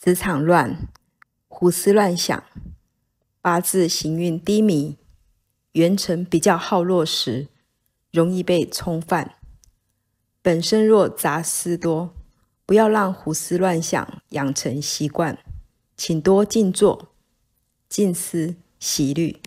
职场乱，胡思乱想，八字行运低迷，元辰比较好落时，容易被冲犯。本身若杂思多，不要让胡思乱想养成习惯，请多静坐，静思习虑。